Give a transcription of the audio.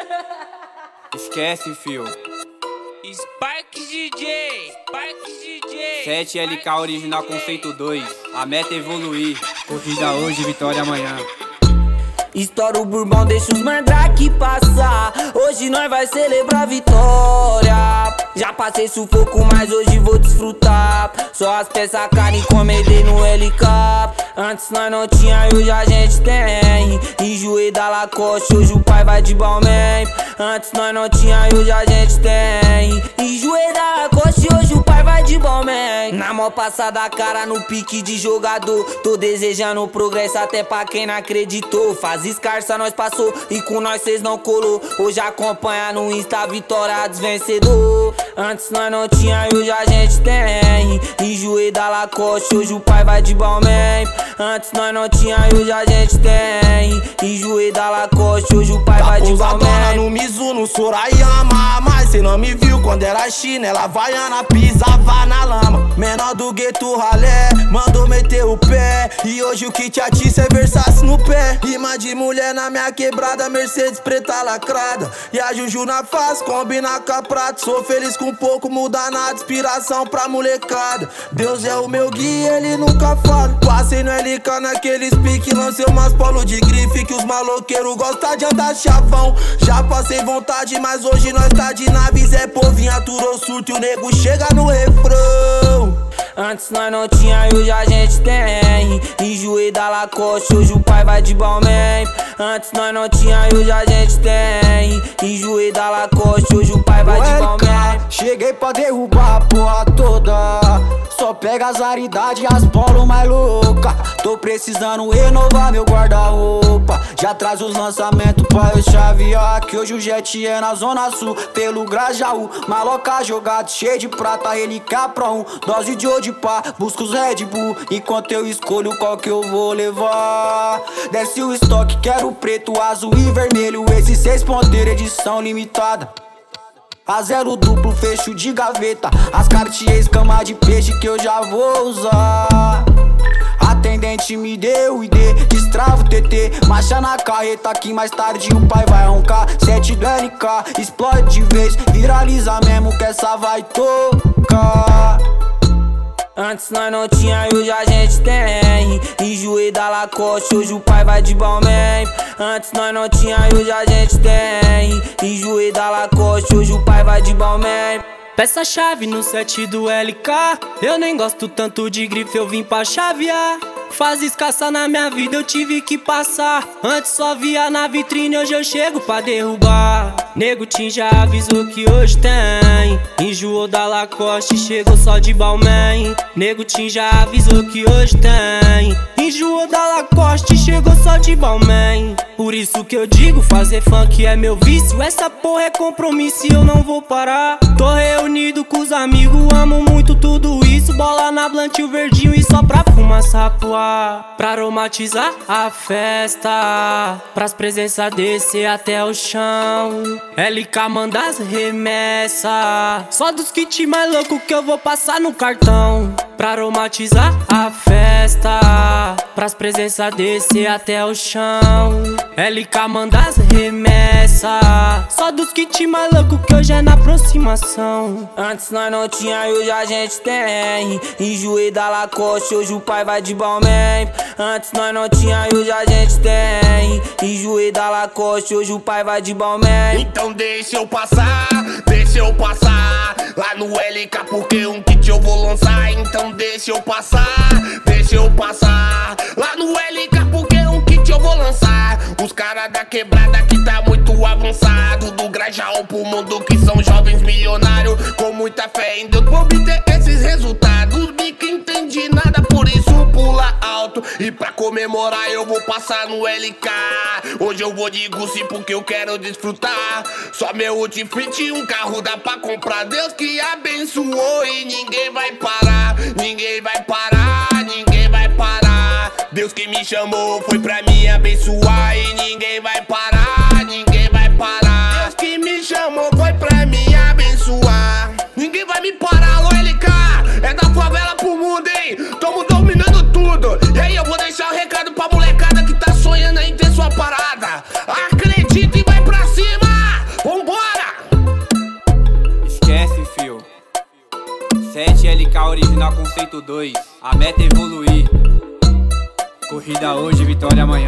Esquece, fio. Spike DJ, Spike DJ. 7LK original conceito 2. A meta é evoluir. Corrida hoje, vitória amanhã. Estoura o bourbon, deixa os mandrake passar. Hoje nós vai celebrar a vitória. Já passei sufoco, mas hoje vou desfrutar. Só as peças carne comedei no LK. Antes nós não tinha e hoje a gente tem. Enjoei da Lacoste, hoje o pai vai de Balmain. Antes nós não tinha e hoje a gente tem. Enjoei da Lacoste, hoje o pai vai de Balmain. Na mão passada cara no pique de jogador. Tô desejando progresso até pra quem não acreditou. Faz escarça, nós passou e com nós cês não colou. Hoje acompanha no Insta vitória dos vencedor. Antes nós não tinha e hoje a gente tem. Enjoei da Lacoste, hoje o pai vai de Balmain. Antes nós não tinha e hoje a gente tem. Enjoei da Lacoste, hoje o pai Tá vai de Balmain. no Mizuno, Sorayama não me viu quando era chinela Havaiana, pisava na lama. Menor do gueto ralé, mandou meter o pé. E hoje o que te atiça é Versace no pé. Rima de mulher na minha quebrada Mercedes preta lacrada. E a Juju na face, combina com a prata. Sou feliz com pouco, muda nada Inspiração pra molecada. Deus é o meu guia, ele nunca fala Passei no LK naqueles pique Lancei umas polo de grife Que os maloqueiros gostam de andar chavão. Já passei vontade, mas hoje nós tá de nave Zé Povinho aturou surto e o nego chega no refrão Antes nós não tinha e hoje a gente tem. Enjoei da Lacoste, hoje o pai vai de Balmain. Antes nós não tinha e hoje a gente tem. Enjoei da Lacoste, hoje o pai vai de Balmain. Cheguei pra derrubar a porra toda. Só pega as raridades e as polo mais louca. Tô precisando renovar meu guarda-roupa. Já traz os lançamentos pra eu chavear. Que hoje o jet é na zona sul, pelo Grajaú. Maloca jogado, cheio de prata, relíquia pra um. Dose de de pá, busca os Red Bull. Enquanto eu escolho qual que eu vou levar. Desce o estoque, quero preto, azul e vermelho. Esse seis ponteiro, edição limitada. A zero duplo, fecho de gaveta. As Cartier escama de peixe que eu já vou usar. Atendente me deu ID, destrava o TT. Marcha na carreta que mais tarde o pai vai roncar. 7 do LK, explode de vez. Viraliza mesmo que essa vai tocar. Antes nós não tinha e hoje a gente tem. Enjoei da Lacoste, hoje o pai vai de Balmain. Antes nós não tinha e hoje a gente tem. Enjoei da Lacoste, hoje o pai vai de Balmain. Peça chave no set do LK. Eu nem gosto tanto de grife, eu vim pra chavear. Faz escassa na minha vida, eu tive que passar. Antes só via na vitrine, hoje eu chego pra derrubar. Nego Tim já avisou que hoje tem. Enjoou da Lacoste, chegou só de Balmain. Nego Tim já avisou que hoje tem. Enjoou da Lacoste, chegou só de Balmain. Por isso que eu digo, fazer funk é meu vício. Essa porra é compromisso e eu não vou parar. Tô reunido com os amigos, amo muito tudo isso. Bola na blunt, o verdinho e só pra fumaça pro ar. Pra aromatizar a festa. Pras presenças descer até o chão. LK manda as remessas. Só dos kits mais loucos que eu vou passar no cartão. Pra aromatizar a festa. Pras presenças descer até o chão. LK manda as remessas. Só dos kits mais loucos que hoje é na aproximação. Antes nós não tinha e hoje a gente tem. Enjoei da Lacoste, hoje o pai vai de Balmain. Antes nós não tinha e hoje a gente tem. Enjoei da Lacoste, hoje o pai vai de Balmain. Então deixa eu passar, deixa eu passar Lá no LK porque um kit eu vou lançar Então deixa eu passar, deixa eu passar. Lá no LK porque um kit eu vou lançar. Os caras da quebrada que tá muito avançado. Do Grajaú pro mundo que são jovens milionários. Com muita fé em Deus pra obter esses resultados. Bico entendi nada, por isso pula alto. E pra comemorar eu vou passar no LK Hoje eu vou de Gucci porque eu quero desfrutar. Só meu outfit e um carro dá pra comprar. Deus que abençoou e Ninguém vai parar, ninguém vai parar Deus que me chamou foi pra me abençoar e ninguém vai parar, ninguém vai parar. Deus que me chamou foi pra me abençoar. Ninguém vai me parar, alô LK. É da favela pro mundo, hein? Tamo dominando tudo. E aí eu vou deixar o um recado pra molecada que tá sonhando em ter sua parada. Acredita e vai pra cima. Vambora! Esquece, fio. 7 LK original conceito 2. A meta é evoluir. Corrida hoje, vitória amanhã.